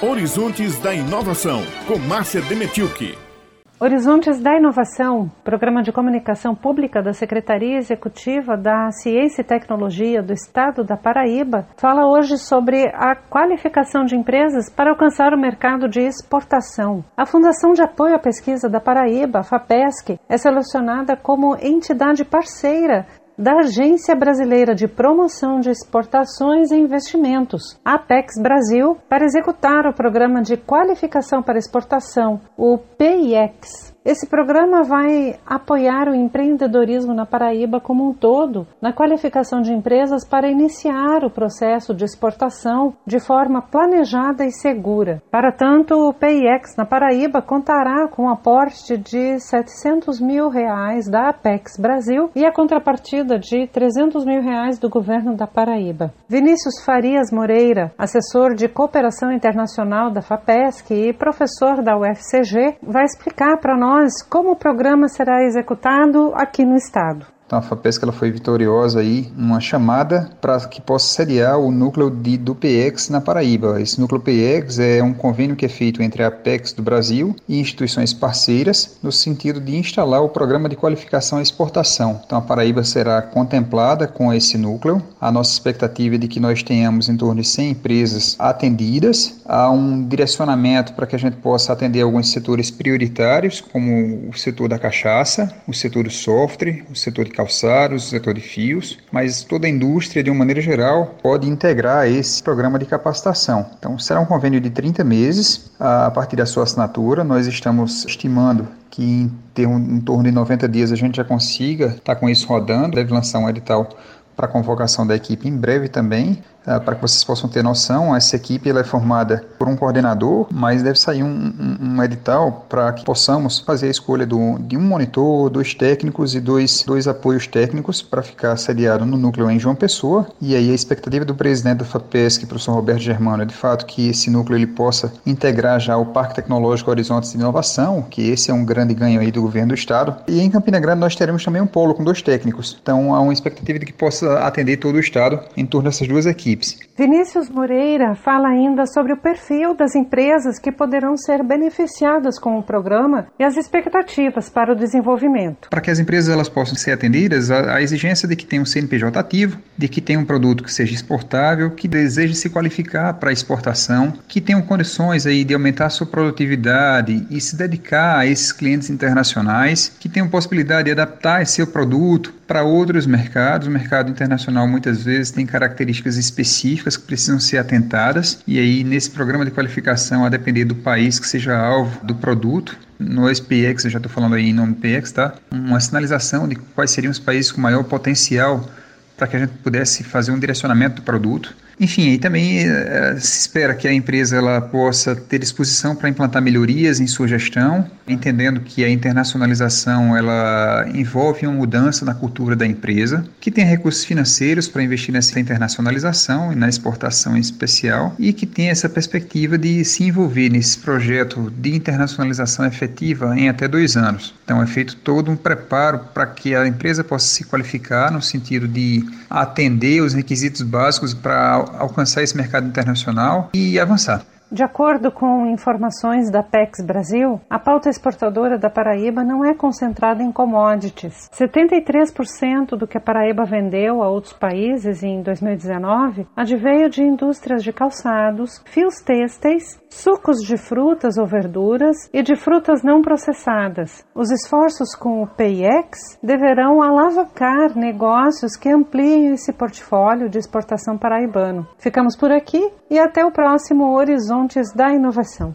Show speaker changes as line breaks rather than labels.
Horizontes da Inovação, com Márcia Demetilke.
Horizontes da Inovação, programa de comunicação pública da Secretaria Executiva da Ciência e Tecnologia do Estado da Paraíba, fala hoje sobre a qualificação de empresas para alcançar o mercado de exportação. A Fundação de Apoio à Pesquisa da Paraíba, FAPESC, é selecionada como entidade parceira da Agência Brasileira de Promoção de Exportações e Investimentos, Apex Brasil, para executar o Programa de Qualificação para Exportação, o PIEX. Esse programa vai apoiar o empreendedorismo na Paraíba como um todo, na qualificação de empresas para iniciar o processo de exportação de forma planejada e segura. Para tanto, o PIX na Paraíba contará com um aporte de 700 mil reais da Apex Brasil e a contrapartida de 300 mil reais do governo da Paraíba. Vinícius Farias Moreira, assessor de cooperação internacional da FAPESC e professor da UFCG, vai explicar para nós nós como o programa será executado aqui no Estado.
Então a FAPESC ela foi vitoriosa aí numa chamada para que possa sediar o núcleo de, do PX na Paraíba. Esse núcleo PX é um convênio que é feito entre a Apex do Brasil e instituições parceiras no sentido de instalar o programa de qualificação e exportação. Então a Paraíba será contemplada com esse núcleo. A nossa expectativa é de que nós tenhamos em torno de 100 empresas atendidas. Há um direcionamento para que a gente possa atender alguns setores prioritários, como o setor da cachaça, o setor do software, o setor de calçados, setor de fios, mas toda a indústria, de uma maneira geral, pode integrar esse programa de capacitação. Então, será um convênio de 30 meses, a partir da sua assinatura. Nós estamos estimando que em, ter um, em torno de 90 dias a gente já consiga estar tá com isso rodando, deve lançar um edital para convocação da equipe em breve também. Ah, para que vocês possam ter noção, essa equipe ela é formada por um coordenador, mas deve sair um, um, um edital para que possamos fazer a escolha do, de um monitor, dois técnicos e dois, dois apoios técnicos para ficar sediado no núcleo em João Pessoa. E aí a expectativa do presidente da FAPESC, professor Roberto Germano, é de fato que esse núcleo ele possa integrar já o Parque Tecnológico Horizontes de Inovação, que esse é um grande ganho aí do governo do estado. E em Campina Grande nós teremos também um polo com dois técnicos. Então há uma expectativa de que possa atender todo o estado em torno dessas duas equipes equipes.
Vinícius Moreira fala ainda sobre o perfil das empresas que poderão ser beneficiadas com o programa e as expectativas para o desenvolvimento.
Para que as empresas elas possam ser atendidas, a, a exigência de que tenha um CNPJ ativo, de que tenha um produto que seja exportável, que deseje se qualificar para exportação, que tenham condições aí de aumentar a sua produtividade e se dedicar a esses clientes internacionais, que tenham possibilidade de adaptar seu produto para outros mercados. O mercado internacional muitas vezes tem características específicas que precisam ser atentadas, e aí nesse programa de qualificação, a depender do país que seja alvo do produto, no SPX, eu já estou falando aí em nome PX, tá? Uma sinalização de quais seriam os países com maior potencial para que a gente pudesse fazer um direcionamento do produto. Enfim, aí também eh, se espera que a empresa ela possa ter disposição para implantar melhorias em sua gestão, entendendo que a internacionalização ela envolve uma mudança na cultura da empresa, que tenha recursos financeiros para investir nessa internacionalização e na exportação em especial, e que tenha essa perspectiva de se envolver nesse projeto de internacionalização efetiva em até dois anos. Então é feito todo um preparo para que a empresa possa se qualificar no sentido de atender os requisitos básicos para alcançar esse mercado internacional e avançar.
De acordo com informações da PEX Brasil, a pauta exportadora da Paraíba não é concentrada em commodities. 73% do que a Paraíba vendeu a outros países em 2019 adveio de indústrias de calçados, fios têxteis, sucos de frutas ou verduras e de frutas não processadas. Os esforços com o PIEX deverão alavancar negócios que ampliem esse portfólio de exportação paraibano. Ficamos por aqui e até o próximo Horizontes da Inovação.